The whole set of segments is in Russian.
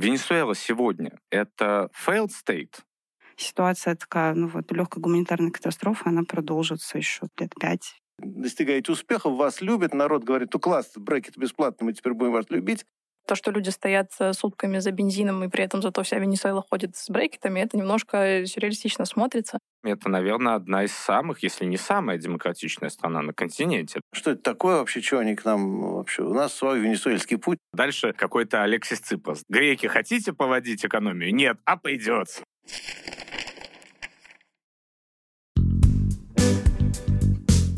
Венесуэла сегодня — это failed state? Ситуация такая, ну вот, легкая гуманитарная катастрофа, она продолжится еще лет пять. Достигаете успехов, вас любят, народ говорит, ну класс, брекет бесплатно, мы теперь будем вас любить. То, что люди стоят э, сутками за бензином, и при этом зато вся Венесуэла ходит с брекетами, это немножко сюрреалистично смотрится. Это, наверное, одна из самых, если не самая демократичная страна на континенте. Что это такое вообще? Чего они к нам вообще? У нас свой венесуэльский путь. Дальше какой-то Алексис Ципас. Греки, хотите поводить экономию? Нет, а пойдет.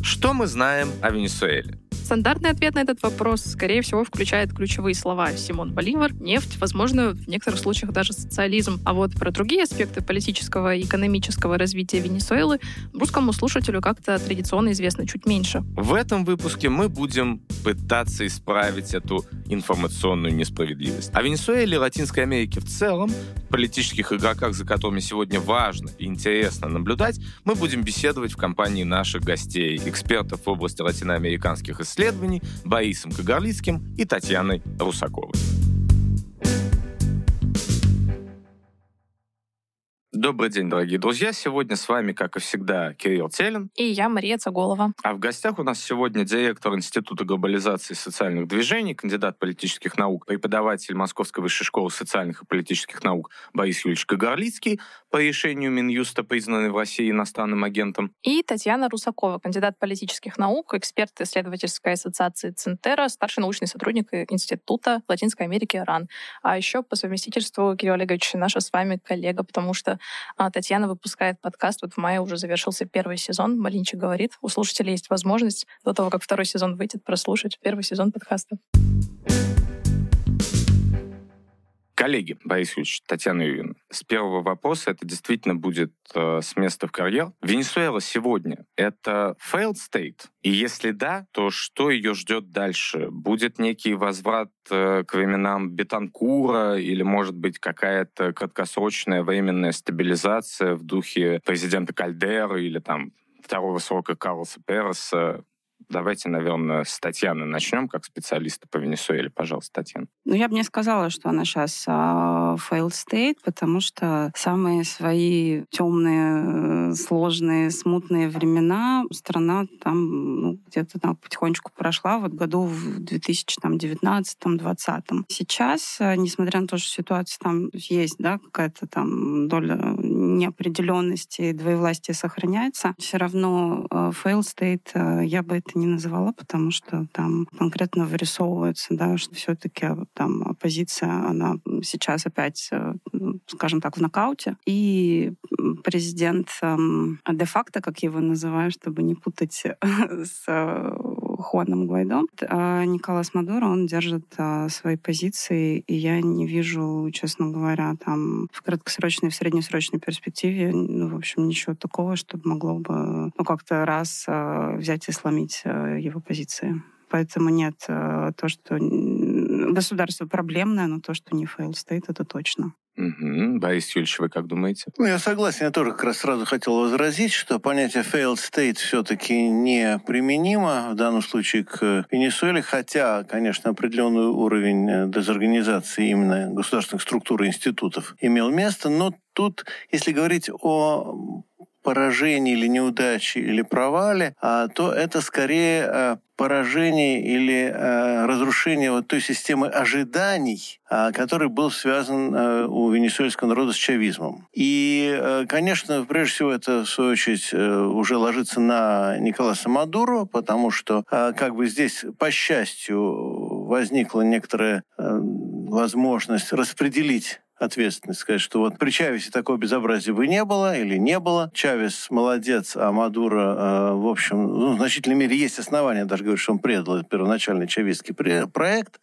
Что мы знаем о Венесуэле? Стандартный ответ на этот вопрос, скорее всего, включает ключевые слова Симон Боливар, нефть, возможно, в некоторых случаях даже социализм. А вот про другие аспекты политического и экономического развития Венесуэлы русскому слушателю как-то традиционно известно чуть меньше. В этом выпуске мы будем пытаться исправить эту информационную несправедливость. О Венесуэле и Латинской Америке в целом, политических игроках, за которыми сегодня важно и интересно наблюдать, мы будем беседовать в компании наших гостей, экспертов в области латиноамериканских исследований, исследований Борисом Кагарлицким и Татьяной Русаковой. Добрый день, дорогие друзья. Сегодня с вами, как и всегда, Кирилл Телин. И я, Мария Цаголова. А в гостях у нас сегодня директор Института глобализации и социальных движений, кандидат политических наук, преподаватель Московской высшей школы социальных и политических наук Борис Юрьевич Кагарлицкий, по решению Минюста, признанный в России иностранным агентом. И Татьяна Русакова, кандидат политических наук, эксперт исследовательской ассоциации Центера, старший научный сотрудник Института Латинской Америки РАН. А еще по совместительству Кирилл Олегович наша с вами коллега, потому что а, Татьяна выпускает подкаст. Вот в мае уже завершился первый сезон. Малинчик говорит. У слушателей есть возможность до того, как второй сезон выйдет, прослушать первый сезон подкаста. Коллеги, Борис Юрьевич, Татьяна Юрьевна, с первого вопроса это действительно будет э, с места в карьер. Венесуэла сегодня — это failed state? И если да, то что ее ждет дальше? Будет некий возврат э, к временам Бетанкура или, может быть, какая-то краткосрочная временная стабилизация в духе президента Кальдера или там второго срока Карлоса Переса? Давайте, наверное, с Татьяны начнем, как специалиста по Венесуэле. Пожалуйста, Татьяна. Ну, я бы не сказала, что она сейчас uh, failed state, потому что самые свои темные, сложные, смутные времена страна там ну, где-то там потихонечку прошла вот году в 2019-2020. Сейчас, э, несмотря на то, что ситуация там есть, да, какая-то там доля неопределенности, двоевластия сохраняется, все равно uh, failed state uh, я бы это не называла, потому что там конкретно вырисовывается, да, что все-таки там оппозиция, она сейчас опять, э, скажем так, в нокауте. И президент де-факто, как я его называю, чтобы не путать с Хуаном Гуайдо. А Николас Мадуро, он держит а, свои позиции, и я не вижу, честно говоря, там в краткосрочной, в среднесрочной перспективе, ну, в общем, ничего такого, чтобы могло бы, ну, как-то раз а, взять и сломить а, его позиции. Поэтому нет, а, то, что государство проблемное, но то, что не fail state, это точно. Угу. Борис Юрьевич, вы как думаете? Ну, я согласен. Я тоже как раз сразу хотел возразить, что понятие failed state все-таки не применимо в данном случае к Венесуэле, хотя, конечно, определенный уровень э, дезорганизации именно государственных структур и институтов имел место, но тут, если говорить о поражении или неудаче или провале, а, то это скорее а, поражение или а, разрушение вот той системы ожиданий, который был связан у венесуэльского народа с чавизмом. И, конечно, прежде всего это, в свою очередь, э, уже ложится на Николаса Мадуро, потому что как бы здесь, по счастью, возникла некоторая э, возможность распределить ответственность, сказать, что вот при Чавесе такого безобразия бы не было или не было. Чавес молодец, а Мадуро, э, в общем, ну, в значительной мере есть основания даже говорить, что он предал первоначальный чавистский проект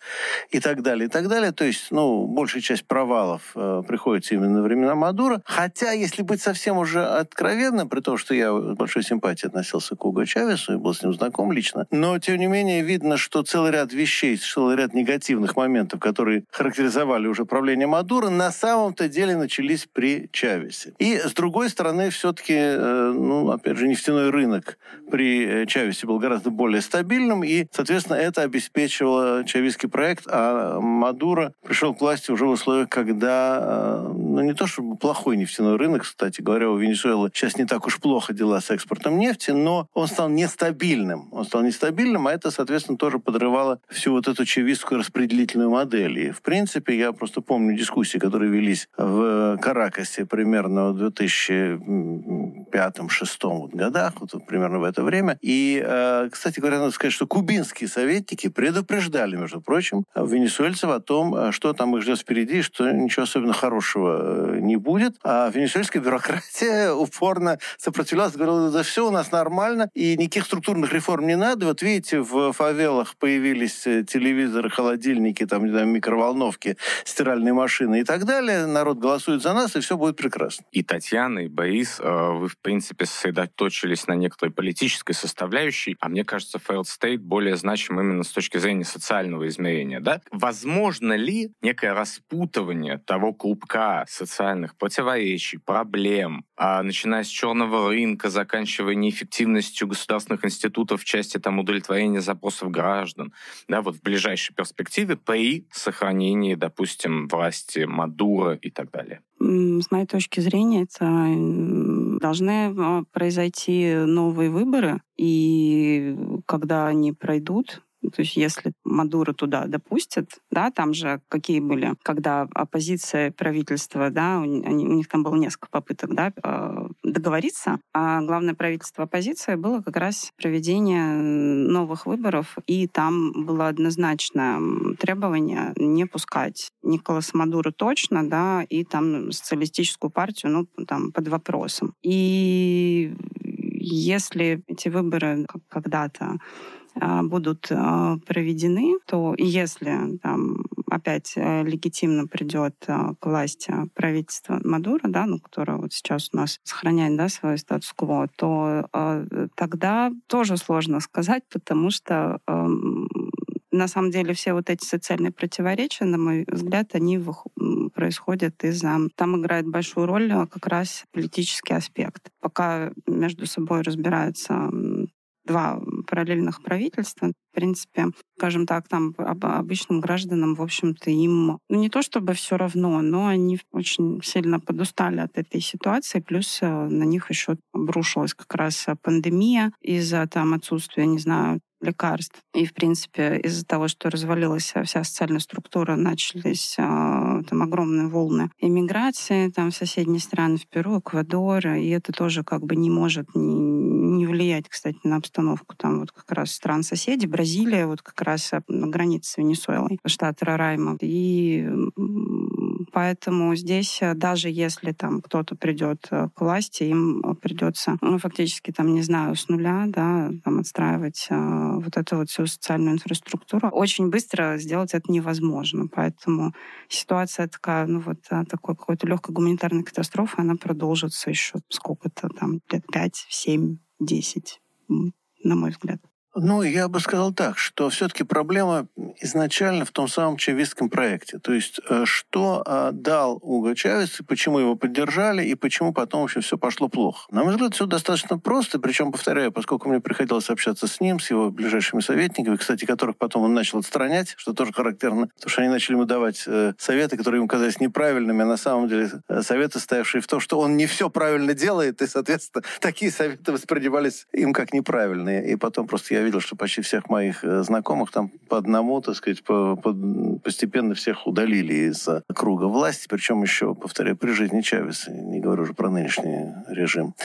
и так далее, и так далее. То есть, ну, большая часть провалов э, приходится именно на времена Мадура. Хотя, если быть совсем уже откровенным, при том, что я большой симпатией относился к Уго Чавесу и был с ним знаком лично, но, тем не менее, видно, что целый ряд вещей, целый ряд негативных моментов, которые характеризовали уже правление Мадура, на на самом-то деле начались при Чавесе. И, с другой стороны, все-таки, э, ну, опять же, нефтяной рынок при Чавесе был гораздо более стабильным, и, соответственно, это обеспечивало чавистский проект, а Мадуро пришел к власти уже в условиях, когда, э, ну, не то чтобы плохой нефтяной рынок, кстати говоря, у Венесуэлы сейчас не так уж плохо дела с экспортом нефти, но он стал нестабильным. Он стал нестабильным, а это, соответственно, тоже подрывало всю вот эту чавистскую распределительную модель. И, в принципе, я просто помню дискуссии, которые велись в Каракасе примерно в 2005-2006 годах, вот примерно в это время. И, э, кстати говоря, надо сказать, что кубинские советники предупреждали, между прочим, венесуэльцев о том, э, что там их ждет впереди, что ничего особенно хорошего э, не будет. А венесуэльская бюрократия упорно сопротивлялась, говорила, да все у нас нормально, и никаких структурных реформ не надо. Вот видите, в фавелах появились телевизоры, холодильники, там, не знаю, микроволновки, стиральные машины и так далее. Народ голосует за нас, и все будет прекрасно. И Татьяна, и Борис, вы, в принципе, сосредоточились на некоторой политической составляющей, а мне кажется, failed state более значим именно с точки зрения социального измерения. Да? Возможно ли некое распутывание того клубка социальных противоречий, проблем, а, начиная с черного рынка, заканчивая неэффективностью государственных институтов в части там, удовлетворения запросов граждан, да, вот в ближайшей перспективе при сохранении, допустим, власти Мадура и так далее? С моей точки зрения, это должны а, произойти новые выборы, и когда они пройдут, то есть если Мадуро туда допустят, да, там же какие были, когда оппозиция правительства, да, они, у них там было несколько попыток, да, а, договориться, а главное правительство оппозиции было как раз проведение новых выборов, и там было однозначное требование не пускать Николаса Мадуро точно, да, и там социалистическую партию, ну, там, под вопросом. И если эти выборы когда-то а, будут а, проведены, то если там опять э, легитимно придет а, к власти правительство Мадура, да, ну, которое вот сейчас у нас сохраняет да, свой статус-кво, то тогда тоже сложно сказать, потому что на самом деле все вот эти социальные противоречия, на мой взгляд, они происходят из-за... Там играет большую роль как раз политический аспект. Пока между собой разбираются два параллельных правительства. В принципе, скажем так, там обычным гражданам, в общем-то, им ну, не то чтобы все равно, но они очень сильно подустали от этой ситуации, плюс э, на них еще обрушилась как раз пандемия из-за там отсутствия, не знаю, лекарств. И, в принципе, из-за того, что развалилась вся социальная структура, начались э, там огромные волны иммиграции там, в соседние страны, в Перу, Эквадор, и это тоже как бы не может не, не влиять, кстати, на обстановку там вот как раз стран соседей. Бразилия вот как раз на границе с Венесуэлой, штат Рарайма. И Поэтому здесь э, даже если там кто-то придет э, к власти, им э, придется ну, фактически там, не знаю, с нуля, да, там отстраивать э, вот эту вот всю социальную инфраструктуру. Очень быстро сделать это невозможно. Поэтому ситуация такая, ну вот такой какой-то легкой гуманитарной катастрофы, она продолжится еще сколько-то там, лет 5, 7, 10, на мой взгляд. Ну, я бы сказал так, что все-таки проблема изначально в том самом чавистском проекте. То есть, э, что э, дал Уго Чавес, и почему его поддержали, и почему потом вообще все пошло плохо. На мой взгляд, все достаточно просто, причем, повторяю, поскольку мне приходилось общаться с ним, с его ближайшими советниками, кстати, которых потом он начал отстранять, что тоже характерно, потому что они начали ему давать э, советы, которые ему казались неправильными, а на самом деле советы, стоявшие в том, что он не все правильно делает, и, соответственно, такие советы воспринимались им как неправильные. И потом просто я я видел, что почти всех моих э, знакомых там по одному, так сказать, по, по, постепенно всех удалили из круга власти, причем еще, повторяю, при жизни Чавеса, не говорю уже про нынешний режим.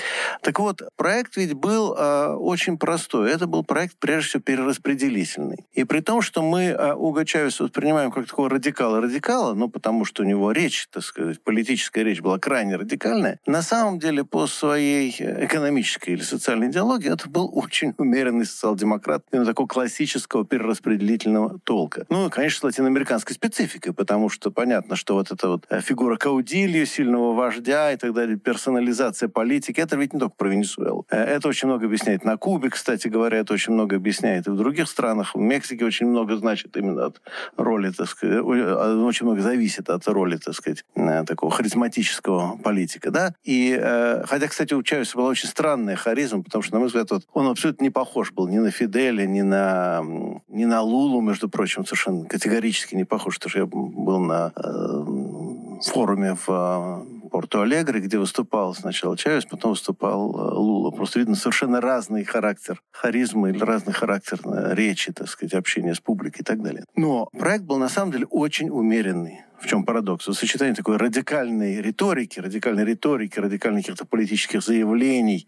Так вот, проект ведь был э, очень простой. Это был проект, прежде всего, перераспределительный. И при том, что мы э, Уго Чавеса воспринимаем как такого радикала-радикала, ну, потому что у него речь, так сказать, политическая речь была крайне радикальная, на самом деле по своей экономической или социальной идеологии это был очень умеренный социал социал-демократ, именно такого классического перераспределительного толка. Ну, конечно, с латиноамериканской спецификой, потому что понятно, что вот эта вот э, фигура Каудилью, сильного вождя и так далее, персонализация политики, это ведь не только про Венесуэлу. Э, это очень много объясняет на Кубе, кстати говоря, это очень много объясняет и в других странах. В Мексике очень много значит именно от роли, так сказать, очень много зависит от роли, так сказать, такого харизматического политика, да. И, хотя, кстати, у Чавеса была очень странная харизма, потому что, на мой взгляд, вот, он абсолютно не похож был ни на Фиделя, ни на, ни на Лулу, между прочим, совершенно категорически не похож, потому что я был на э, форуме в э, Порту-Алегре, где выступал сначала Чавес, потом выступал э, Лула. Просто видно совершенно разный характер харизмы или разный характер э, речи, так сказать, общения с публикой и так далее. Но проект был на самом деле очень умеренный в чем парадокс? Сочетание такой радикальной риторики, радикальной риторики, радикальных каких-то политических заявлений,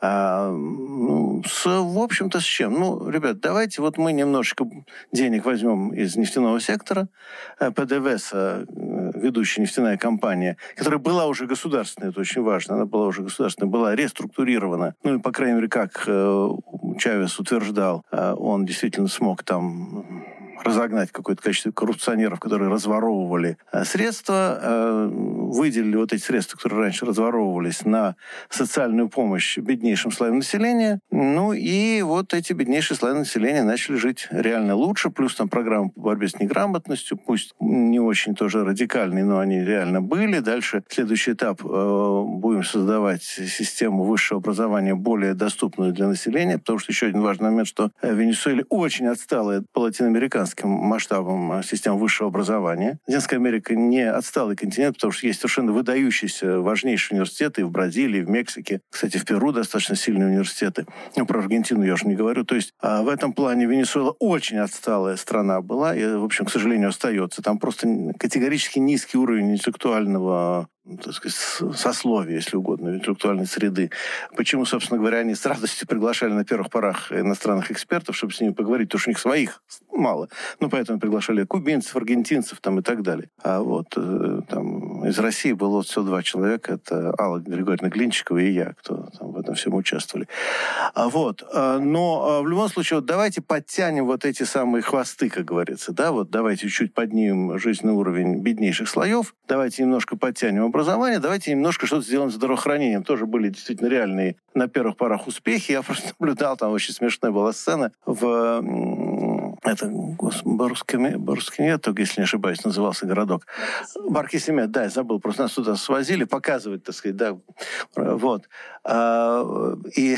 а, ну, с, в общем-то, с чем? Ну, ребят, давайте вот мы немножечко денег возьмем из нефтяного сектора, э, ПДВС, э, ведущая нефтяная компания, которая была уже государственной, это очень важно, она была уже государственной, была реструктурирована. Ну и, по крайней мере, как э, Чавес утверждал, он действительно смог там разогнать какое-то количество коррупционеров, которые разворовывали э, средства, э, выделили вот эти средства, которые раньше разворовывались, на социальную помощь беднейшим слоям населения. Ну и вот эти беднейшие слои населения начали жить реально лучше. Плюс там программа по борьбе с неграмотностью, пусть не очень тоже радикальные, но они реально были. Дальше следующий этап. Э, будем создавать систему высшего образования более доступную для населения, потому что еще один важный момент, что в Венесуэле очень отсталая по латиноамериканским масштабам система высшего образования. Латинская Америка не отсталый континент, потому что есть совершенно выдающиеся, важнейшие университеты и в Бразилии, и в Мексике. Кстати, в Перу достаточно сильные университеты. Ну, про Аргентину я уже не говорю. То есть а в этом плане Венесуэла очень отсталая страна была и, в общем, к сожалению, остается. Там просто категорически низкий уровень интеллектуального так сказать, сословия, если угодно, интеллектуальной среды. Почему, собственно говоря, они с радостью приглашали на первых порах иностранных экспертов, чтобы с ними поговорить, потому что у них своих мало. Ну, поэтому приглашали кубинцев, аргентинцев там и так далее. А вот э, там из России было всего два человека. Это Алла Григорьевна Глинчикова и я, кто там в этом всем участвовали. А вот. А, но а, в любом случае, вот давайте подтянем вот эти самые хвосты, как говорится, да, вот давайте чуть-чуть поднимем жизненный уровень беднейших слоев, давайте немножко подтянем образование, давайте немножко что-то сделаем с здравоохранением. Тоже были действительно реальные на первых порах успехи. Я просто наблюдал, там очень смешная была сцена в это Барускинет, если не ошибаюсь, назывался городок. Баркисимет, да, я забыл, просто нас туда свозили, показывать, так сказать, да, вот. А, и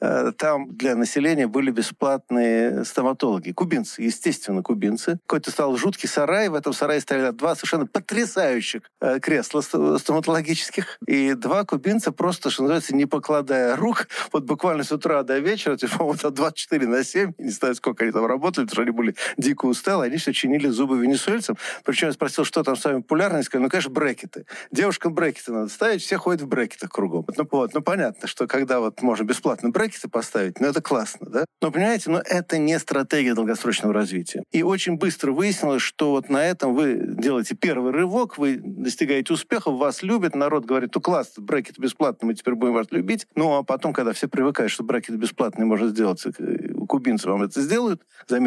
там для населения были бесплатные стоматологи, кубинцы, естественно, кубинцы. Какой-то стал жуткий сарай, в этом сарае стояли два совершенно потрясающих э, кресла стоматологических, и два кубинца просто, что называется, не покладая рук, вот буквально с утра до вечера, типа вот от 24 на 7, не знаю, сколько они там работали, что они были дико усталы, они все чинили зубы венесуэльцам. Причем я спросил, что там самое популярное, они сказали, ну, конечно, брекеты. Девушкам брекеты надо ставить, все ходят в брекетах кругом. Ну, вот, ну, понятно, что когда вот можно бесплатно брекеты поставить, ну, это классно, да? Но, понимаете, но это не стратегия долгосрочного развития. И очень быстро выяснилось, что вот на этом вы делаете первый рывок, вы достигаете успеха, вас любят, народ говорит, ну, класс, брекеты бесплатные, мы теперь будем вас любить. Ну, а потом, когда все привыкают, что брекеты бесплатные можно сделать, кубинцы вам это сделают,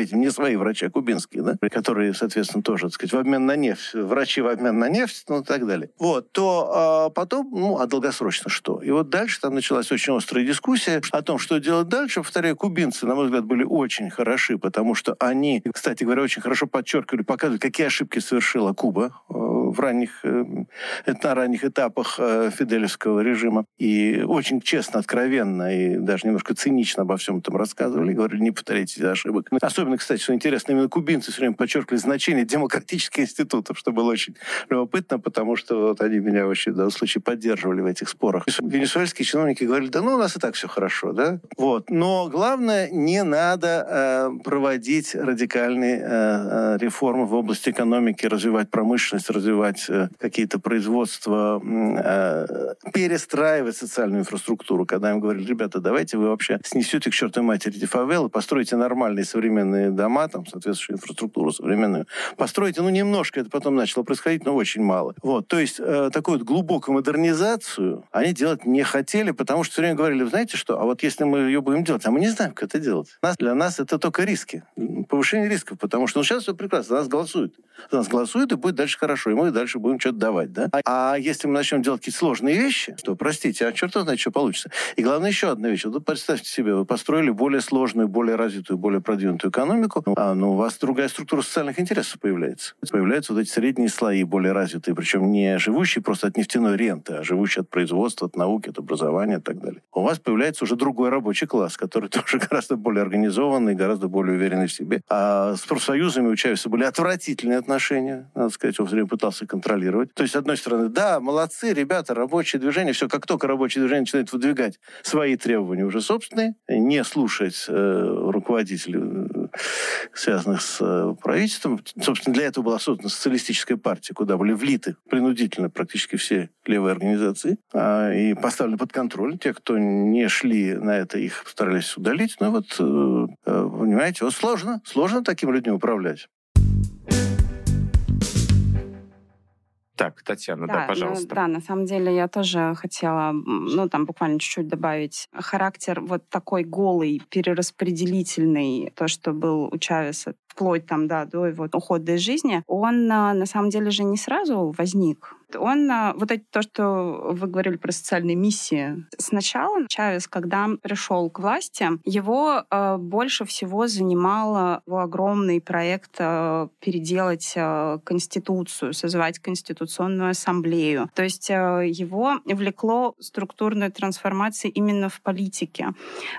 заметим, не свои врачи, а кубинские, да, которые, соответственно, тоже, так сказать, в обмен на нефть, врачи в обмен на нефть, ну и так далее. Вот, то а потом, ну, а долгосрочно что? И вот дальше там началась очень острая дискуссия о том, что делать дальше. Повторяю, кубинцы, на мой взгляд, были очень хороши, потому что они, кстати говоря, очень хорошо подчеркивали, показывали, какие ошибки совершила Куба э, в ранних, э, на ранних этапах э, фиделевского режима. И очень честно, откровенно и даже немножко цинично обо всем этом рассказывали. Говорили, не повторяйте ошибок. Особенно, кстати, что интересно, именно кубинцы все время подчеркивали значение демократических институтов, что было очень любопытно, потому что вот они меня вообще в данном случае поддерживали в этих спорах. Венесуэльские чиновники говорили, да ну у нас и так все хорошо, да? Вот. Но главное, не надо э, проводить радикальные э, э реформы в области экономики, развивать промышленность, развивать развивать э, какие-то производства, э, перестраивать социальную инфраструктуру. Когда им говорили, ребята, давайте вы вообще снесете к чертовой матери эти фавелы, построите нормальные современные дома, там, соответствующую инфраструктуру современную. Построите, ну, немножко это потом начало происходить, но очень мало. Вот, то есть э, такую вот глубокую модернизацию они делать не хотели, потому что все время говорили, знаете что, а вот если мы ее будем делать, а мы не знаем, как это делать. Нас, для нас это только риски, повышение рисков, потому что ну, сейчас все прекрасно, за нас голосуют. За нас голосуют, и будет дальше хорошо, и мы дальше будем что-то давать. Да? А, а если мы начнем делать какие-то сложные вещи, то, простите, а черт знает, что получится. И главное, еще одна вещь. Вот представьте себе, вы построили более сложную, более развитую, более продвинутую экономику, а ну, у вас другая структура социальных интересов появляется. Появляются вот эти средние слои более развитые, причем не живущие просто от нефтяной ренты, а живущие от производства, от науки, от образования и так далее. У вас появляется уже другой рабочий класс, который тоже гораздо более организованный, гораздо более уверенный в себе. А с профсоюзами у Чавеса были отвратительные отношения, надо сказать, он все время пытался контролировать. То есть, с одной стороны, да, молодцы, ребята, рабочее движение, все, как только рабочее движение начинает выдвигать свои требования уже собственные, не слушать э, руководителей, э, связанных с э, правительством, собственно, для этого была создана социалистическая партия, куда были влиты принудительно практически все левые организации а, и поставлены под контроль. Те, кто не шли на это, их старались удалить. Но вот, э, э, понимаете, вот сложно, сложно таким людьми управлять. Так, Татьяна, да, да ну пожалуйста. Ну, да, на самом деле я тоже хотела, ну, там буквально чуть-чуть добавить. Характер вот такой голый, перераспределительный, то, что был у Чавеса вплоть там, да, до его ухода из жизни, он а, на самом деле же не сразу возник. Он, а, вот это то, что вы говорили про социальные миссии. Сначала Чавес, когда пришел к власти, его э, больше всего занимал его огромный проект э, переделать э, Конституцию, созвать Конституционную ассамблею. То есть э, его влекло структурную трансформацию именно в политике.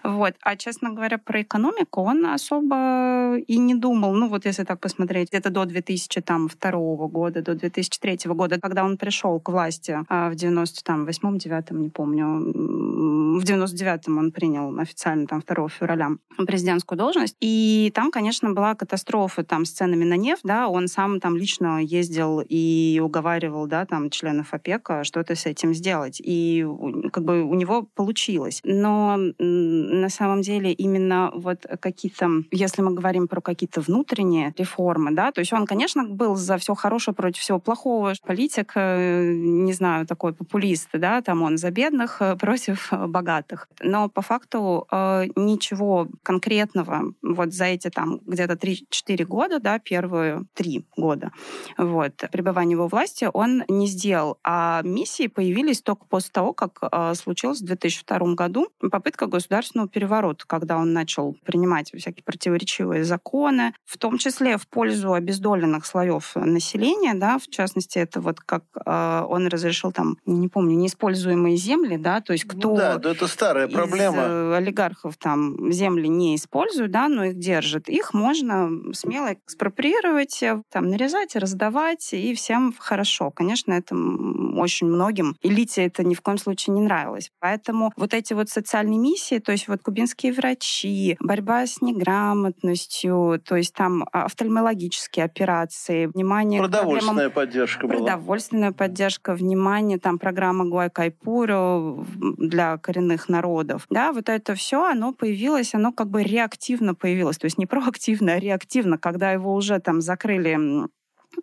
Вот. А, честно говоря, про экономику он особо и не думал. Ну, вот если так посмотреть, где-то до 2002 года, до 2003 года, когда он пришел к власти а, в 98-м, 9 не помню, в 99-м он принял официально там 2 февраля президентскую должность. И там, конечно, была катастрофа там с ценами на нефть, да, он сам там лично ездил и уговаривал, да, там членов ОПЕК что-то с этим сделать. И как бы у него получилось. Но на самом деле именно вот какие-то, если мы говорим про какие-то внутренние реформы, да, то есть он, конечно, был за все хорошее против всего плохого, политик не знаю, такой популист, да, там он за бедных э, против э, богатых. Но по факту ничего конкретного вот за эти там где-то 3-4 года, да, первые три года, вот, пребывания его власти он не сделал. А миссии появились только после того, как случилось в 2002 году попытка государственного переворота, когда он начал принимать всякие противоречивые законы, в том числе в пользу обездоленных слоев населения, да, в частности, это вот как э, он разрешил там, не помню, неиспользуемые земли, да, то есть ну кто... Ну, да, это старая проблема. Из, э, олигархов там земли не используют, да, но их держат. Их можно смело экспроприировать, э, там, нарезать, раздавать, и всем хорошо. Конечно, это очень многим элите это ни в коем случае не нравилось. Поэтому вот эти вот социальные миссии, то есть вот кубинские врачи, борьба с неграмотностью, то есть там офтальмологические операции, внимание Продовольственная к проблемам... поддержка была. Продовольственная поддержка, внимание, там программа Гуайкайпуру для коренных народов. Да, вот это все, оно появилось, оно как бы реактивно появилось. То есть не проактивно, а реактивно, когда его уже там закрыли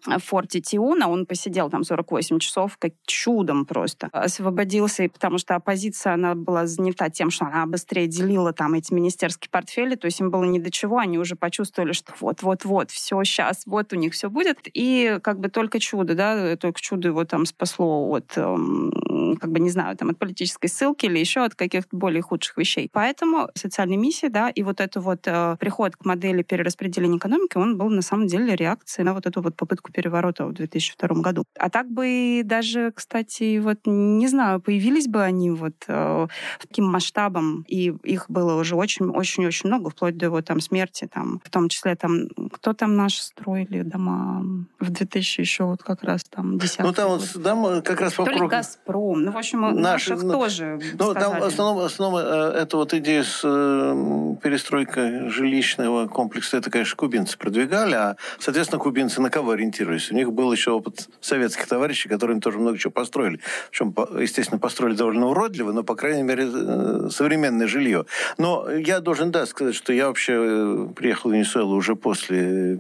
в форте Тиуна. Он посидел там 48 часов, как чудом просто. Освободился, потому что оппозиция, она была занята тем, что она быстрее делила там эти министерские портфели, то есть им было ни до чего, они уже почувствовали, что вот-вот-вот, все сейчас, вот у них все будет. И как бы только чудо, да, только чудо его там спасло от, эм, как бы, не знаю, там, от политической ссылки или еще от каких-то более худших вещей. Поэтому социальная миссия, да, и вот это вот э, приход к модели перераспределения экономики, он был на самом деле реакцией на вот эту вот попытку переворота в 2002 году. А так бы даже, кстати, вот не знаю, появились бы они вот э, таким масштабом, и их было уже очень-очень-очень много, вплоть до его там смерти, там, в том числе там, кто там наши строили дома в 2000 еще вот как раз там 10 Ну там вот дома как раз ли «Газпром», по-другому. Ну, в общем, наших, наших ну, тоже Ну, там в основном, в основном э, это вот идея с э, перестройкой жилищного комплекса, это, конечно, кубинцы продвигали, а, соответственно, кубинцы на кого ориентировались? У них был еще опыт советских товарищей, которые им тоже много чего построили. Причем, естественно, построили довольно уродливо, но, по крайней мере, э, современное жилье. Но я должен, да, сказать, что я вообще приехал в Венесуэлу уже после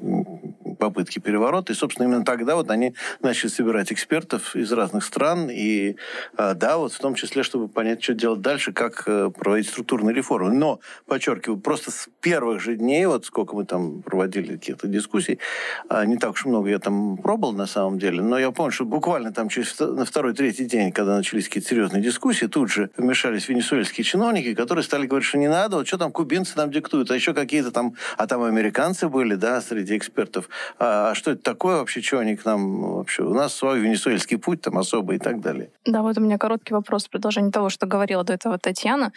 попытки переворота. И, собственно, именно тогда вот они начали собирать экспертов из разных стран. И а, да, вот в том числе, чтобы понять, что делать дальше, как э, проводить структурные реформы. Но, подчеркиваю, просто с первых же дней, вот сколько мы там проводили каких-то дискуссий, а, не так уж много я там пробовал на самом деле, но я помню, что буквально там через на второй-третий день, когда начались какие-то серьезные дискуссии, тут же вмешались венесуэльские чиновники, которые стали говорить, что не надо, вот что там кубинцы нам диктуют, а еще какие-то там, а там американцы были, да, среди экспертов, а, а что это такое вообще, что они к нам вообще? У нас свой венесуэльский путь там особый и так далее. Да, вот у меня короткий вопрос в продолжение того, что говорила до этого Татьяна.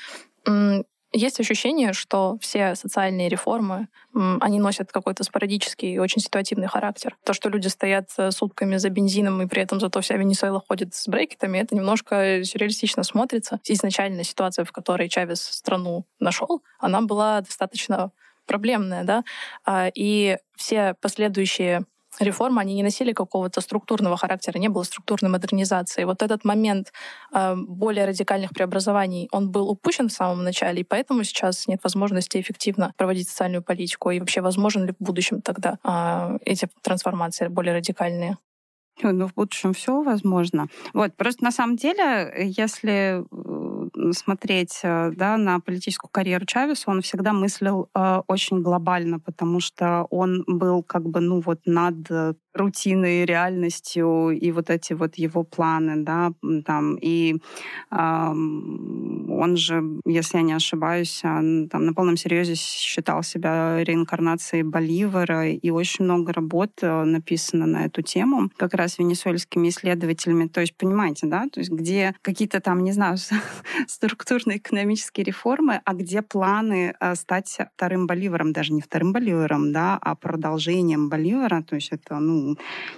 Есть ощущение, что все социальные реформы, они носят какой-то спорадический и очень ситуативный характер. То, что люди стоят э, сутками за бензином, и при этом зато вся Венесуэла ходит с брекетами, это немножко сюрреалистично смотрится. Изначально ситуация, в которой Чавес страну нашел, она была достаточно проблемная, да, а, и все последующие реформы, они не носили какого-то структурного характера, не было структурной модернизации. Вот этот момент э, более радикальных преобразований, он был упущен в самом начале, и поэтому сейчас нет возможности эффективно проводить социальную политику. И вообще, возможен ли в будущем тогда э, эти трансформации более радикальные? Ну, в будущем все возможно. Вот, просто на самом деле, если смотреть э, да, на политическую карьеру Чавеса, он всегда мыслил э, очень глобально, потому что он был как бы, ну вот над рутиной, реальностью и вот эти вот его планы, да, там, и э, он же, если я не ошибаюсь, там на полном серьезе считал себя реинкарнацией Боливара, и очень много работ э, написано на эту тему, как раз венесуэльскими исследователями, то есть, понимаете, да, то есть где какие-то там, не знаю, структурные экономические реформы, а где планы э, стать вторым Боливаром, даже не вторым Боливаром, да, а продолжением Боливара, то есть это, ну,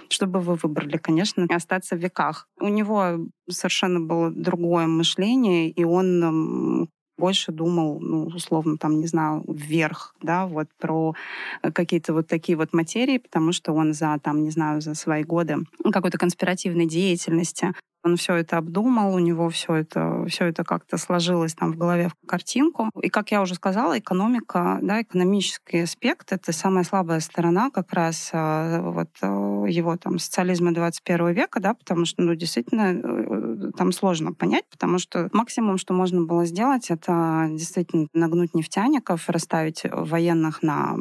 чтобы вы выбрали, конечно, остаться в веках. У него совершенно было другое мышление, и он больше думал, ну, условно, там, не знаю, вверх, да, вот про какие-то вот такие вот материи, потому что он за, там, не знаю, за свои годы какой-то конспиративной деятельности он все это обдумал, у него все это, все это как-то сложилось там в голове в картинку. И, как я уже сказала, экономика, да, экономический аспект — это самая слабая сторона как раз а, вот э, его там социализма 21 века, да, потому что, ну, действительно, э, там сложно понять, потому что максимум, что можно было сделать, это действительно нагнуть нефтяников, расставить военных на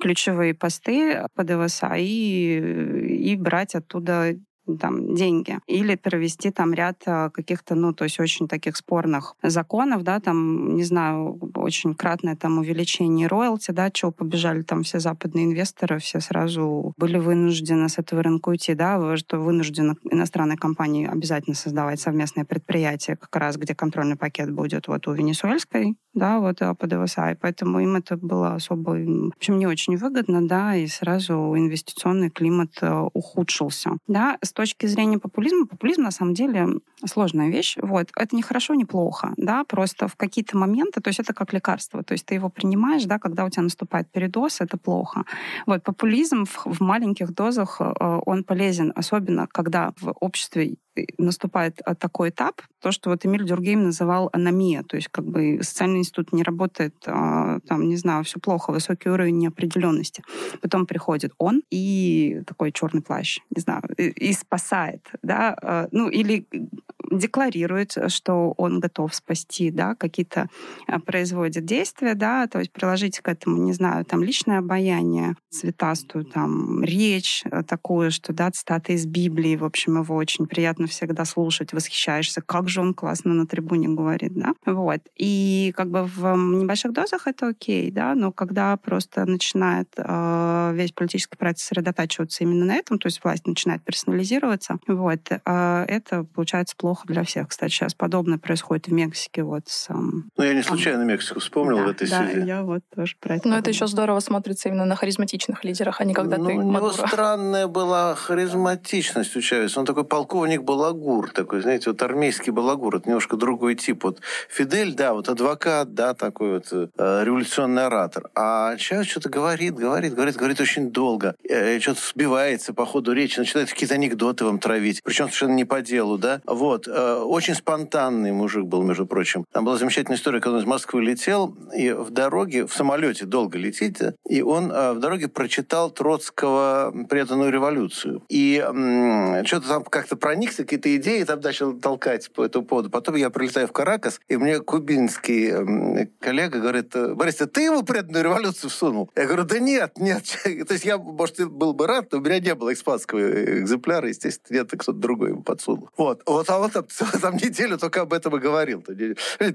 ключевые посты ПДВСА и, и брать оттуда там, деньги. Или провести там ряд а, каких-то, ну, то есть очень таких спорных законов, да, там, не знаю, очень кратное там увеличение роялти, да, чего побежали там все западные инвесторы, все сразу были вынуждены с этого рынка уйти, да, что вынуждены иностранные компании обязательно создавать совместное предприятие, как раз где контрольный пакет будет вот у венесуэльской, да, вот а, ПДВСА, и поэтому им это было особо, в общем, не очень выгодно, да, и сразу инвестиционный климат э, ухудшился, да, с точки зрения популизма, популизм на самом деле сложная вещь. Вот. Это не хорошо, не плохо, да, просто в какие-то моменты, то есть это как лекарство, то есть ты его принимаешь, да, когда у тебя наступает передоз, это плохо. Вот популизм в, в маленьких дозах, э, он полезен, особенно когда в обществе наступает а, такой этап, то, что вот Эмиль Дюргейм называл аномия, то есть как бы социальный институт не работает, а, там, не знаю, все плохо, высокий уровень неопределенности. Потом приходит он и такой черный плащ, не знаю, и, и спасает, да, а, ну или декларирует, что он готов спасти, да, какие-то производит действия, да, то есть приложить к этому, не знаю, там личное обаяние, цветастую там речь такую, что, да, цитаты из Библии, в общем, его очень приятно всегда слушать, восхищаешься, как же он классно на трибуне говорит, да. Вот. И как бы в небольших дозах это окей, да, но когда просто начинает э, весь политический процесс сосредотачиваться именно на этом, то есть власть начинает персонализироваться, вот, э, это получается плохо плохо для всех, кстати, сейчас подобное происходит в Мексике вот с... Ну, я не случайно Мексику вспомнил да, в этой да, связи. я вот тоже про это Но это еще здорово смотрится именно на харизматичных лидерах, а не когда ну, ты у него Мадуро. странная была харизматичность у Чавеса. Он такой полковник балагур, такой, знаете, вот армейский балагур. Это немножко другой тип. Вот Фидель, да, вот адвокат, да, такой вот э, революционный оратор. А Чавес что-то говорит, говорит, говорит, говорит очень долго. Э, что-то сбивается по ходу речи, начинает какие-то анекдоты вам травить. Причем совершенно не по делу, да. Вот. Э, очень спонтанный мужик был, между прочим. Там была замечательная история, когда он из Москвы летел, и в дороге, в самолете долго летит, и он э, в дороге прочитал Троцкого «Преданную революцию». И что-то там как-то проникся, какие-то идеи там начал толкать по этому поводу. Потом я прилетаю в Каракас, и мне кубинский коллега говорит, Борис, а ты его «Преданную революцию» всунул? Я говорю, да нет, нет. То есть я, может, был бы рад, но у меня не было испанского экземпляра, естественно, нет, кто-то другой ему подсунул. Вот. Вот, а он там, там неделю только об этом и говорил.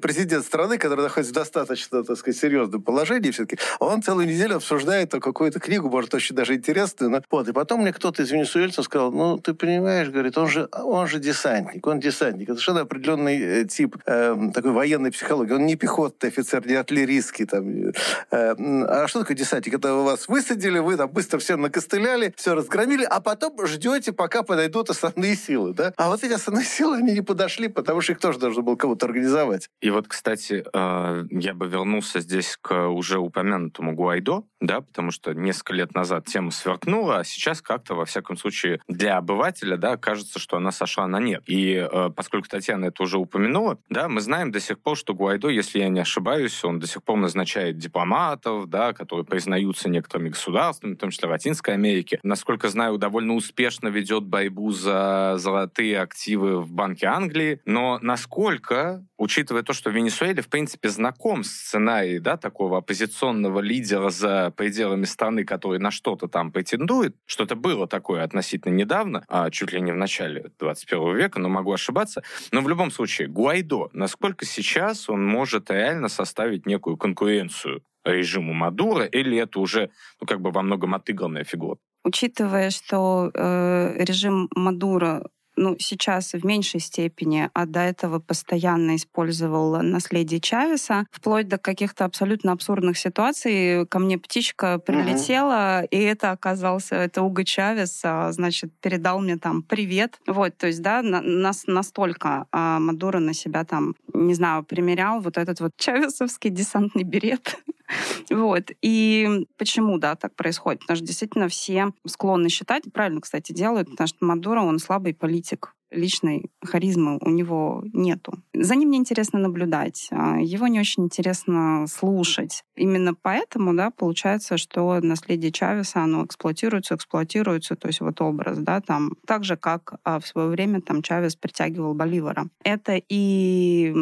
Президент страны, который находится в достаточно, так сказать, серьезном положении все-таки, он целую неделю обсуждает какую-то книгу, может, очень даже интересную. Но... Вот. И потом мне кто-то из венесуэльцев сказал, ну, ты понимаешь, говорит, он же, он же десантник, он десантник. Это совершенно определенный э, тип э, такой военной психологии. Он не пехотный офицер, не артиллерийский. Там. Э, а что такое десантник? Это вас высадили, вы там быстро все накостыляли, все разгромили, а потом ждете, пока подойдут основные силы. Да? А вот эти основные силы, они не подошли, потому что их тоже должен был кого-то организовать. И вот, кстати, э, я бы вернулся здесь к уже упомянутому Гуайдо, да, потому что несколько лет назад тема сверкнула, а сейчас как-то, во всяком случае, для обывателя, да, кажется, что она сошла на нет. И э, поскольку Татьяна это уже упомянула, да, мы знаем до сих пор, что Гуайдо, если я не ошибаюсь, он до сих пор назначает дипломатов, да, которые признаются некоторыми государствами, в том числе Латинской Америки. Насколько знаю, довольно успешно ведет борьбу за золотые активы в Банке Англии. Но насколько, учитывая то, что Венесуэле, в принципе, знаком сценарий, да, такого оппозиционного лидера за пределами страны, который на что-то там претендует, что-то было такое относительно недавно, а чуть ли не в начале 21 века, но могу ошибаться. Но в любом случае, Гуайдо, насколько сейчас он может реально составить некую конкуренцию режиму Мадура, или это уже, ну, как бы во многом отыгранная фигура? Учитывая, что э, режим Мадура ну, сейчас в меньшей степени, а до этого постоянно использовал наследие Чавеса, вплоть до каких-то абсолютно абсурдных ситуаций. Ко мне птичка прилетела, mm-hmm. и это оказался, это Уго Чавес, а, значит, передал мне там привет. Вот, то есть, да, на, нас настолько а, Мадуро на себя там, не знаю, примерял вот этот вот чавесовский десантный берет. Вот. И почему, да, так происходит? Потому что действительно все склонны считать, правильно, кстати, делают, потому что Мадуро, он слабый политик личной харизмы у него нету. За ним не интересно наблюдать, а, его не очень интересно слушать. Именно поэтому, да, получается, что наследие Чавеса, оно эксплуатируется, эксплуатируется, то есть вот образ, да, там, так же, как а, в свое время там Чавес притягивал Боливара. Это и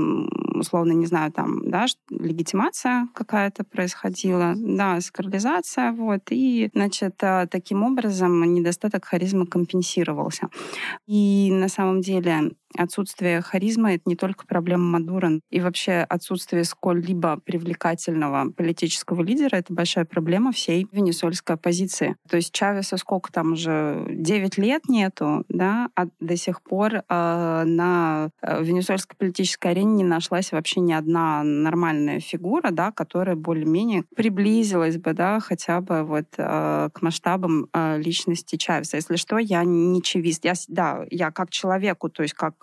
условно, не знаю, там, да, легитимация какая-то происходила, да, сакрализация, вот, и, значит, а, таким образом недостаток харизмы компенсировался. И на самом деле отсутствие харизмы — это не только проблема Мадура. И вообще отсутствие сколь-либо привлекательного политического лидера — это большая проблема всей венесуэльской оппозиции. То есть Чавеса сколько там уже? 9 лет нету, да, а до сих пор э, на э, венесуэльской политической арене не нашлась вообще ни одна нормальная фигура, да, которая более-менее приблизилась бы, да, хотя бы вот э, к масштабам э, личности Чавеса. Если что, я не чевист. Я, да, я как человеку, то есть как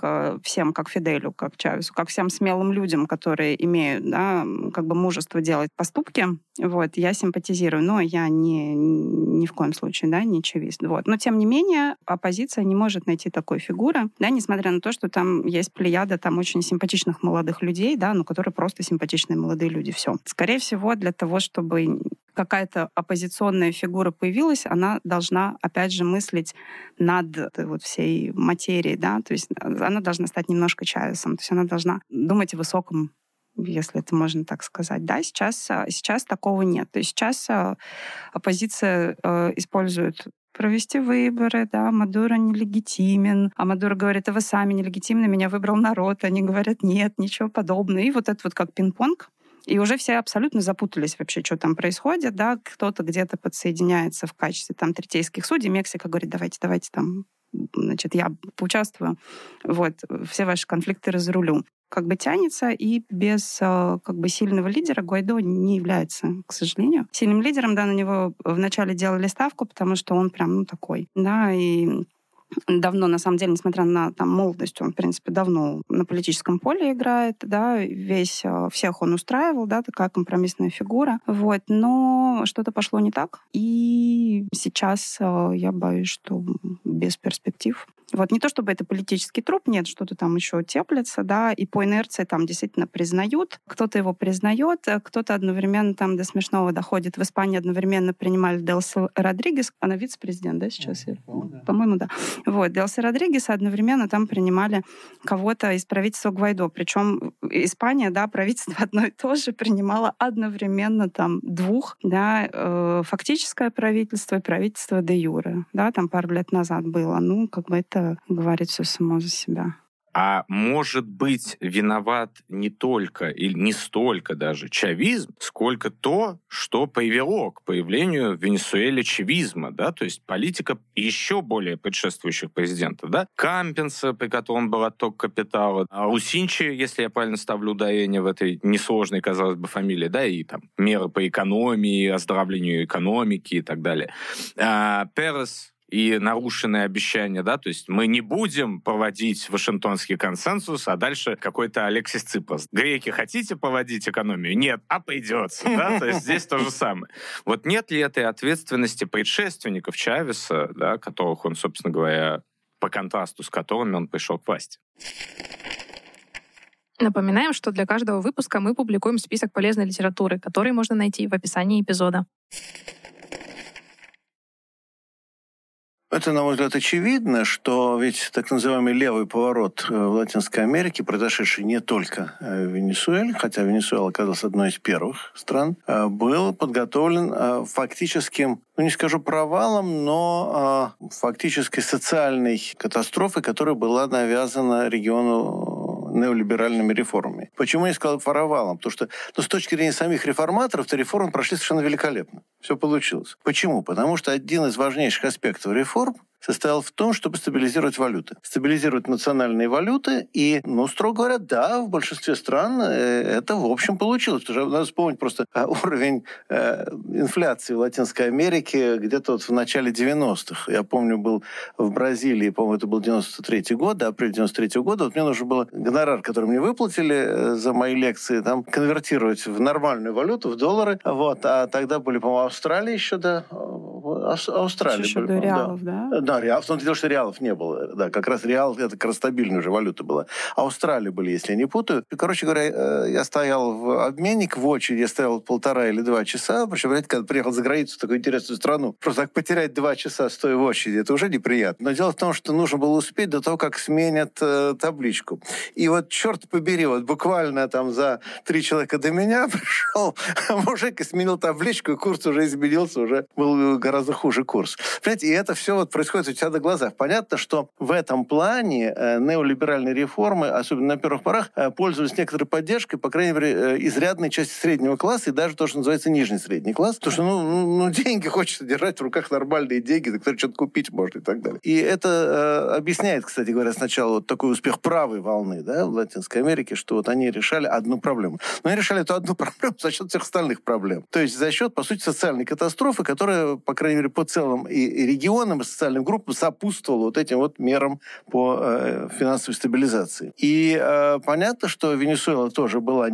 Всем, как Фиделю, как Чавесу, как всем смелым людям, которые имеют, да, как бы мужество делать поступки. Вот, я симпатизирую, но я не, ни в коем случае, да, не чавист. Вот. Но, тем не менее, оппозиция не может найти такой фигуры, да, несмотря на то, что там есть плеяда там очень симпатичных молодых людей, да, но которые просто симпатичные молодые люди. Все. Скорее всего, для того, чтобы какая-то оппозиционная фигура появилась, она должна, опять же, мыслить над вот всей материей, да, то есть она должна стать немножко Чавесом, то есть она должна думать о высоком если это можно так сказать. Да, сейчас, а, сейчас такого нет. То есть сейчас а, оппозиция э, использует провести выборы, да, Мадуро нелегитимен, а Мадуро говорит, а вы сами нелегитимны, меня выбрал народ, они говорят, нет, ничего подобного. И вот это вот как пинг-понг, и уже все абсолютно запутались вообще, что там происходит, да, кто-то где-то подсоединяется в качестве там третейских судей. Мексика говорит, давайте, давайте там значит, я поучаствую, вот, все ваши конфликты разрулю как бы тянется, и без э, как бы сильного лидера Гуайдо не является, к сожалению. Сильным лидером, да, на него вначале делали ставку, потому что он прям, ну, такой, да, и давно, на самом деле, несмотря на там, молодость, он, в принципе, давно на политическом поле играет, да, весь, э, всех он устраивал, да, такая компромиссная фигура, вот, но что-то пошло не так, и сейчас э, я боюсь, что без перспектив. Вот не то чтобы это политический труп, нет, что-то там еще теплится, да, и по инерции там действительно признают, кто-то его признает, кто-то одновременно там до смешного доходит. В Испании одновременно принимали Делси Родригес, она вице-президент, да, сейчас? Mm-hmm. По-моему, да. Вот, Делси Родригес одновременно там принимали кого-то из правительства Гвайдо, причем Испания, да, правительство одно и то же принимало одновременно там двух, да, э, фактическое правительство и правительство де юре, да, там пару лет назад было. Ну, как бы это это говорит все само за себя. А может быть виноват не только или не столько даже чавизм, сколько то, что привело к появлению в Венесуэле чавизма, да, то есть политика еще более предшествующих президентов, да, Кампенса, при котором был отток капитала, а Усинчи, если я правильно ставлю ударение в этой несложной, казалось бы, фамилии, да, и там меры по экономии, оздоровлению экономики и так далее. А, Перес и нарушенные обещания, да, то есть мы не будем проводить Вашингтонский консенсус, а дальше какой-то Алексис Ципас. Греки, хотите проводить экономию? Нет, а придется, да, то есть здесь то же самое. Вот нет ли этой ответственности предшественников Чавеса, да, которых он, собственно говоря, по контрасту с которыми он пришел к власти? Напоминаем, что для каждого выпуска мы публикуем список полезной литературы, который можно найти в описании эпизода. Это, на мой взгляд, очевидно, что ведь так называемый левый поворот э, в Латинской Америке, произошедший не только э, в Венесуэле, хотя Венесуэла оказалась одной из первых стран, э, был подготовлен фактическим, ну не скажу провалом, но фактически социальной катастрофой, которая была навязана региону неолиберальными реформами. Почему я сказал провалом? Потому что ну, с точки зрения самих реформаторов, то реформы прошли совершенно великолепно. Все получилось. Почему? Потому что один из важнейших аспектов реформ состоял в том, чтобы стабилизировать валюты. Стабилизировать национальные валюты. И, ну, строго говоря, да, в большинстве стран э, это, в общем, получилось. Потому что надо вспомнить просто а, уровень э, инфляции в Латинской Америке где-то вот в начале 90-х. Я помню, был в Бразилии, по-моему, это был 93-й год, да, апрель 93-го года. Вот мне нужно было гонорар, который мне выплатили э, за мои лекции, там, конвертировать в нормальную валюту, в доллары. Вот. А тогда были, по-моему, Австралия еще, да, Австралия. Еще до реалов, да? Да, реал, в том дело, что реалов не было. Да, как раз реал, это как раз стабильная уже валюта была. Австралия были, если я не путаю. И, короче говоря, э, я стоял в обменник в очереди, я стоял полтора или два часа. Причем, знаете, когда приехал за границу в такую интересную страну, просто так потерять два часа, стоя в очереди, это уже неприятно. Но дело в том, что нужно было успеть до того, как сменят э, табличку. И вот, черт побери, вот буквально там за три человека до меня пришел мужик и сменил табличку, и курс уже изменился, уже был гораздо хуже курс. Понимаете, и это все вот происходит у тебя на глазах. Понятно, что в этом плане э, неолиберальные реформы, особенно на первых порах, э, пользовались некоторой поддержкой, по крайней мере, э, изрядной части среднего класса и даже то, что называется нижний средний класс. Потому что, ну, ну, ну деньги хочется держать в руках нормальные деньги, которые что-то купить можно и так далее. И это э, объясняет, кстати говоря, сначала вот такой успех правой волны да, в Латинской Америке, что вот они решали одну проблему. Но они решали эту одну проблему за счет всех остальных проблем. То есть за счет, по сути, социальной катастрофы, которая, по крайней мере, по целым и, и регионам, и социальным группам сопутствовала вот этим вот мерам по э, финансовой стабилизации. И э, понятно, что Венесуэла тоже была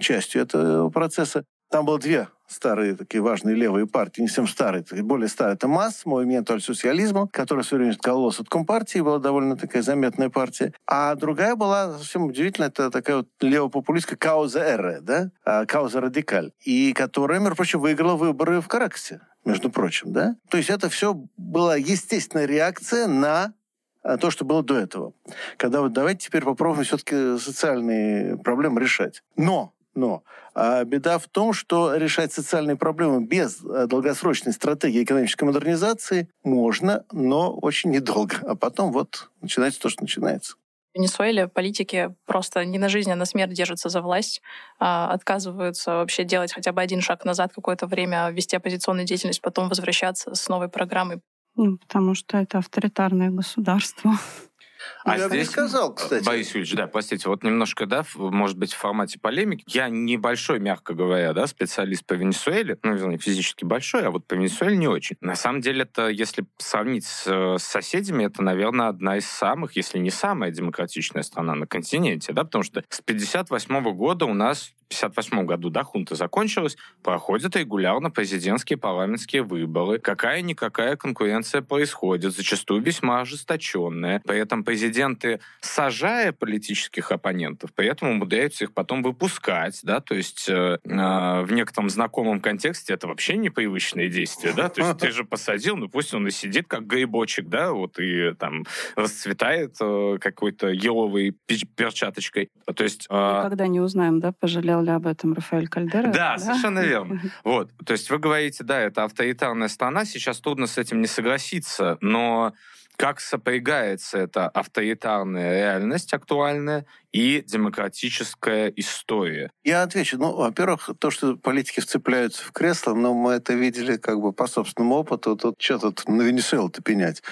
частью этого процесса. Там было две старые такие важные левые партии, не совсем старые, более старые. Это МАС, Movimiento al Socialismo, который все время откололась от Компартии, была довольно такая заметная партия. А другая была совсем удивительная, это такая вот левопопулистская Кауза Эре, да? А, Кауза Радикаль. И которая, между прочим, выиграла выборы в Каракасе между прочим, да? То есть это все была естественная реакция на а, то, что было до этого. Когда вот давайте теперь попробуем все-таки социальные проблемы решать. Но но а беда в том, что решать социальные проблемы без э, долгосрочной стратегии экономической модернизации можно, но очень недолго. А потом вот начинается то, что начинается. В Венесуэле политики просто не на жизнь, а на смерть держатся за власть, а, отказываются вообще делать хотя бы один шаг назад какое-то время, вести оппозиционную деятельность, потом возвращаться с новой программой. Ну, потому что это авторитарное государство. А я здесь, бы сказал, кстати. Борис Юрьевич, да, простите, вот немножко, да, может быть, в формате полемики. Я небольшой, мягко говоря, да, специалист по Венесуэле, ну, не физически большой, а вот по Венесуэле не очень. На самом деле, это, если сравнить с, с соседями, это, наверное, одна из самых, если не самая демократичная страна на континенте, да, потому что с 58 года у нас 1958 году, да, хунта закончилась, проходят регулярно президентские парламентские выборы. Какая-никакая конкуренция происходит, зачастую весьма ожесточенная. При этом президенты, сажая политических оппонентов, при этом умудряются их потом выпускать, да, то есть э, э, в некотором знакомом контексте это вообще непривычные действия, да, то есть ты же посадил, ну пусть он и сидит как грибочек, да, вот и там расцветает э, какой-то еловой перчаточкой. То есть... Э, Никогда не узнаем, да, пожалел ли об этом Рафаэль Кальдера. Да, да, совершенно верно. Вот, то есть вы говорите, да, это авторитарная страна, сейчас трудно с этим не согласиться, но как сопрягается эта авторитарная реальность актуальная и демократическая история? Я отвечу. Ну, во-первых, то, что политики вцепляются в кресло, но мы это видели как бы по собственному опыту. Тут что тут на Венесуэлу-то пенять?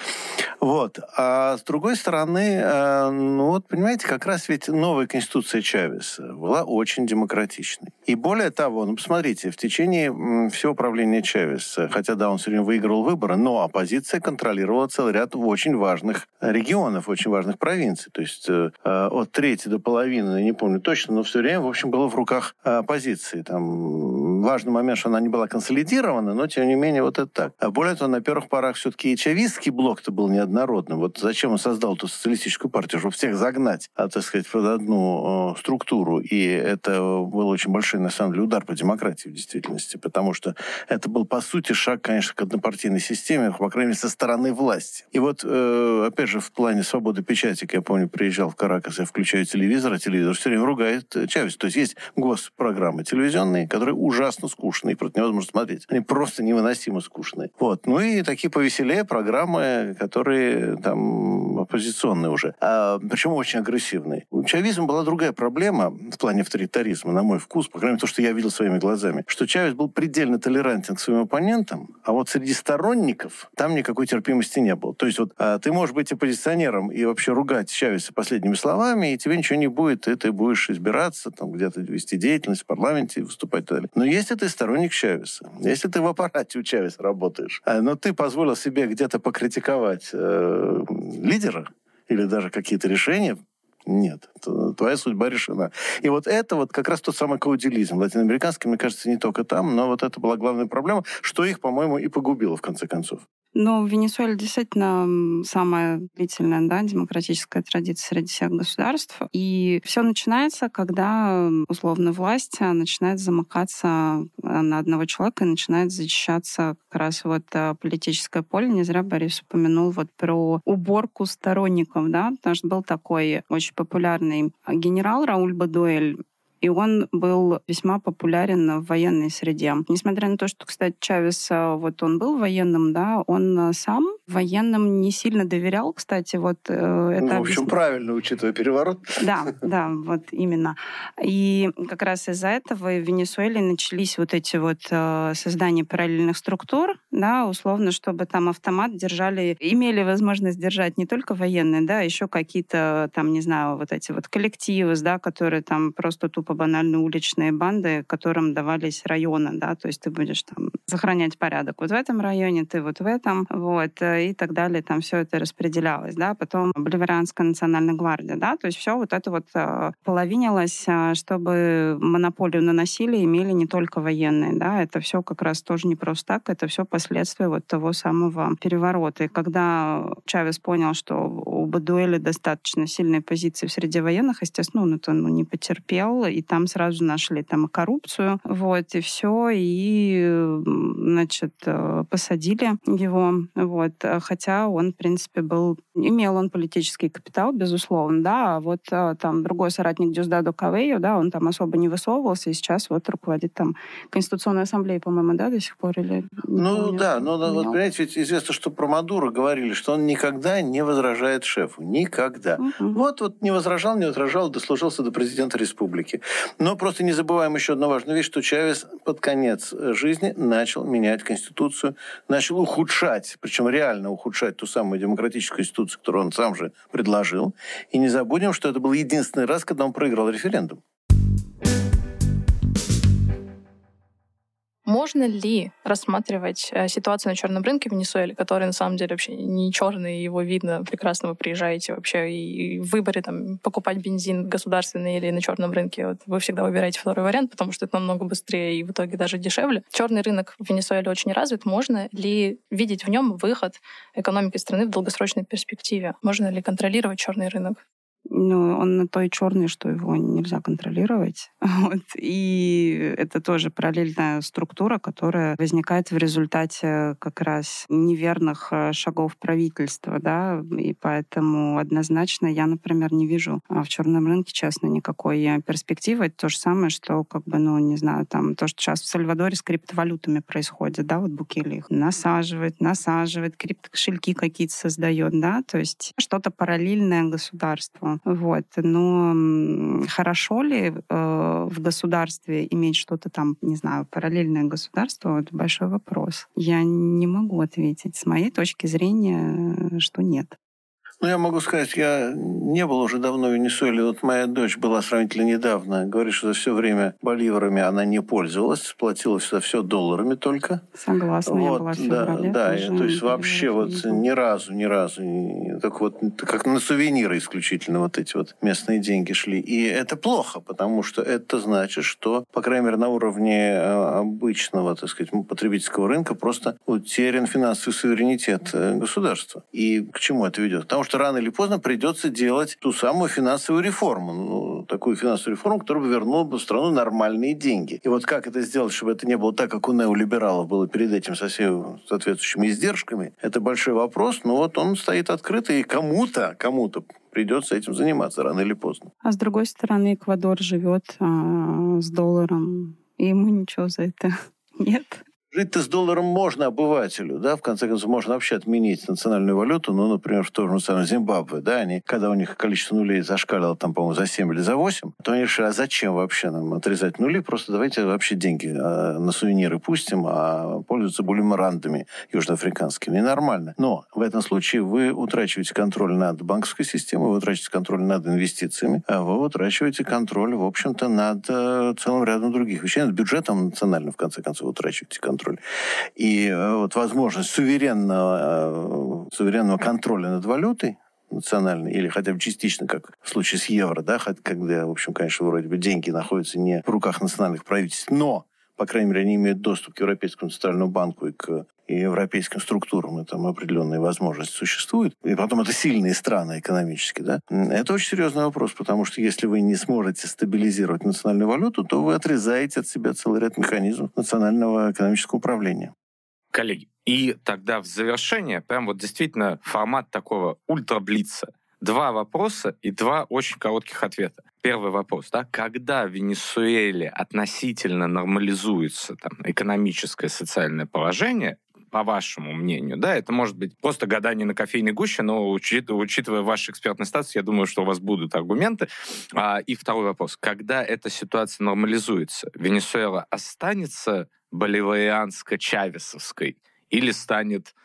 Вот. А с другой стороны, э, ну вот, понимаете, как раз ведь новая конституция Чавеса была очень демократичной. И более того, ну, посмотрите, в течение всего правления Чавеса, хотя, да, он все время выигрывал выборы, но оппозиция контролировала целый ряд очень важных регионов, очень важных провинций. То есть э, от трети до половины, я не помню точно, но все время, в общем, было в руках оппозиции. Там важный момент, что она не была консолидирована, но, тем не менее, вот это так. А более того, на первых порах все-таки и чавистский блок-то был неоднородным. Вот зачем он создал эту социалистическую партию? Чтобы всех загнать, а, так сказать, под одну э, структуру. И это был очень большой, на самом деле, удар по демократии в действительности, потому что это был, по сути, шаг, конечно, к однопартийной системе, по крайней мере, со стороны власти. И вот, э, опять же, в плане свободы печати, я помню, приезжал в Каракас, я включаю телевизор, а телевизор все время ругает Чавес. То есть есть госпрограммы телевизионные, которые ужасно скучные, просто невозможно смотреть. Они просто невыносимо скучные. Вот. Ну и такие повеселее программы, которые там оппозиционные уже. А, причем очень агрессивные. У чавизма была другая проблема в плане авторитаризма, на мой вкус, по крайней мере, то, что я видел своими глазами, что Чавес был предельно толерантен к своим оппонентам, а вот среди сторонников там никакой терпимости не было. То есть вот а, ты можешь быть оппозиционером и вообще ругать Чавеса последними словами, и тебе ничего не будет, и ты будешь избираться, там где-то вести деятельность в парламенте, выступать и так далее. Но если ты сторонник Чавеса, если ты в аппарате у Чавеса работаешь, а, но ты позволил себе где-то покритиковать э, лидера или даже какие-то решения, нет, твоя судьба решена. И вот это вот как раз тот самый каудилизм. Латиноамериканский, мне кажется, не только там, но вот это была главная проблема, что их, по-моему, и погубило в конце концов. Ну, Венесуэла действительно самая длительная да, демократическая традиция среди всех государств. И все начинается, когда условно власть начинает замыкаться э, на одного человека и начинает защищаться как раз вот э, политическое поле. Не зря Борис упомянул вот про уборку сторонников, да, потому что был такой очень популярный генерал Рауль Бадуэль, и он был весьма популярен в военной среде. Несмотря на то, что, кстати, Чавес, э, вот он был военным, да, он э, сам военным не сильно доверял, кстати, вот э, это... Ну, в общем, объясня... правильно, учитывая переворот. Да, да, вот именно. И как раз из-за этого в Венесуэле начались вот эти вот создания параллельных структур, да, условно, чтобы там автомат держали, имели возможность держать не только военные, да, а еще какие-то там, не знаю, вот эти вот коллективы, да, которые там просто тупо тупо банально уличные банды, которым давались районы, да, то есть ты будешь там сохранять порядок вот в этом районе, ты вот в этом, вот, э, и так далее, там все это распределялось, да, потом Боливарианская национальная гвардия, да, то есть все вот это вот э, половинилось, э, чтобы монополию на насилие имели не только военные, да, это все как раз тоже не просто так, это все последствия вот того самого переворота. И когда Чавес понял, что у Бадуэля достаточно сильные позиции в среде военных, естественно, он это ну, не потерпел, и там сразу нашли там и коррупцию, вот, и все, и, значит, э, посадили его, вот, хотя он, в принципе, был, имел он политический капитал, безусловно, да, а вот э, там другой соратник Дюздадо Кавею, да, он там особо не высовывался, и сейчас вот руководит там Конституционной Ассамблеей, по-моему, да, до сих пор, или... Ну, помню, да, но, вот, понимаете, ведь известно, что про Мадуро говорили, что он никогда не возражает шефу. Никогда. Мгм. Вот, вот не возражал, не возражал, дослужился до президента республики. Но просто не забываем еще одну важную вещь, что Чавес под конец э, жизни начал менять Конституцию, начал ухудшать, причем реально ухудшать ту самую демократическую Конституцию, которую он сам же предложил. И не забудем, что это был единственный раз, когда он проиграл референдум. Можно ли рассматривать э, ситуацию на черном рынке в Венесуэле, который на самом деле вообще не черный, его видно прекрасно, вы приезжаете вообще и в выборе там, покупать бензин государственный или на черном рынке, вот, вы всегда выбираете второй вариант, потому что это намного быстрее и в итоге даже дешевле. Черный рынок в Венесуэле очень развит. Можно ли видеть в нем выход экономики страны в долгосрочной перспективе? Можно ли контролировать черный рынок? Ну, он на то и черный, что его нельзя контролировать. Вот. И это тоже параллельная структура, которая возникает в результате как раз неверных э, шагов правительства, да, и поэтому однозначно я, например, не вижу а, в черном рынке, честно, никакой перспективы. Это то же самое, что, как бы, ну, не знаю, там, то, что сейчас в Сальвадоре с криптовалютами происходит, да, вот Букели их насаживает, насаживает, криптокошельки какие-то создает, да, то есть что-то параллельное государству. Вот. Но хорошо ли э, в государстве иметь что-то там, не знаю, параллельное государство, это большой вопрос. Я не могу ответить. С моей точки зрения, э, что нет. Ну, я могу сказать, я не был уже давно в Венесуэле. Вот моя дочь была сравнительно недавно. Говорит, что за все время боливарами она не пользовалась, платила за все долларами только. Согласна, я Вот, была в да, феврале. да, и то есть вообще вот ни разу, ни разу, так вот, как на сувениры исключительно вот эти вот местные деньги шли. И это плохо, потому что это значит, что, по крайней мере, на уровне э, обычного, так сказать, потребительского рынка просто утерян финансовый суверенитет э, государства. И к чему это ведет? Потому что рано или поздно придется делать ту самую финансовую реформу. Ну, такую финансовую реформу, которая бы вернула бы в страну нормальные деньги. И вот как это сделать, чтобы это не было так, как у неолибералов было перед этим со всеми соответствующими издержками, это большой вопрос, но вот он стоит открыто, и кому-то, кому-то придется этим заниматься рано или поздно. А с другой стороны, Эквадор живет а, с долларом, и ему ничего за это нет. Жить-то с долларом можно обывателю, да, в конце концов, можно вообще отменить национальную валюту, ну, например, в том же самом Зимбабве, да, они, когда у них количество нулей зашкалило там, по-моему, за 7 или за 8, то они решили, а зачем вообще нам отрезать нули, просто давайте вообще деньги а, на сувениры пустим, а пользоваться булимарандами южноафриканскими, и нормально. Но в этом случае вы утрачиваете контроль над банковской системой, вы утрачиваете контроль над инвестициями, а вы утрачиваете контроль, в общем-то, над э, целым рядом других вещей, над бюджетом национальным, в конце концов, утрачиваете контроль. И э, вот возможность суверенного, э, суверенного контроля над валютой национальной, или хотя бы частично, как в случае с евро, да, когда, в общем, конечно, вроде бы деньги находятся не в руках национальных правительств, но, по крайней мере, они имеют доступ к Европейскому центральному банку и к и европейским структурам, и там определенные возможности существуют. И потом это сильные страны экономически, да. Это очень серьезный вопрос, потому что если вы не сможете стабилизировать национальную валюту, то вы отрезаете от себя целый ряд механизмов национального экономического управления. Коллеги, и тогда в завершение, прям вот действительно формат такого ультраблица. Два вопроса и два очень коротких ответа. Первый вопрос, да, когда в Венесуэле относительно нормализуется там, экономическое социальное положение, по вашему мнению, да, это может быть просто гадание на кофейной гуще, но учит- учитывая ваш экспертный статус, я думаю, что у вас будут аргументы. А, и второй вопрос. Когда эта ситуация нормализуется, Венесуэла останется боливарианско-чавесовской или станет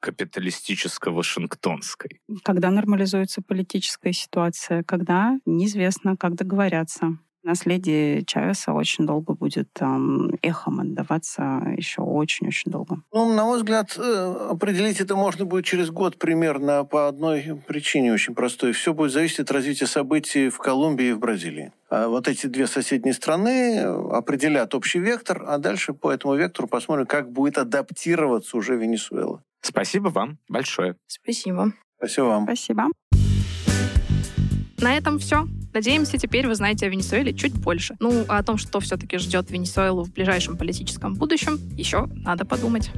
капиталистическо-вашингтонской? Когда нормализуется политическая ситуация, когда неизвестно, как договорятся. Наследие Чавеса очень долго будет там, эхом отдаваться, еще очень-очень долго. Ну, на мой взгляд, э, определить это можно будет через год примерно по одной причине очень простой. Все будет зависеть от развития событий в Колумбии и в Бразилии. А вот эти две соседние страны определят общий вектор, а дальше по этому вектору посмотрим, как будет адаптироваться уже Венесуэла. Спасибо вам большое. Спасибо. Спасибо вам. Спасибо. На этом все. Надеемся, теперь вы знаете о Венесуэле чуть больше. Ну, а о том, что все-таки ждет Венесуэлу в ближайшем политическом будущем, еще надо подумать.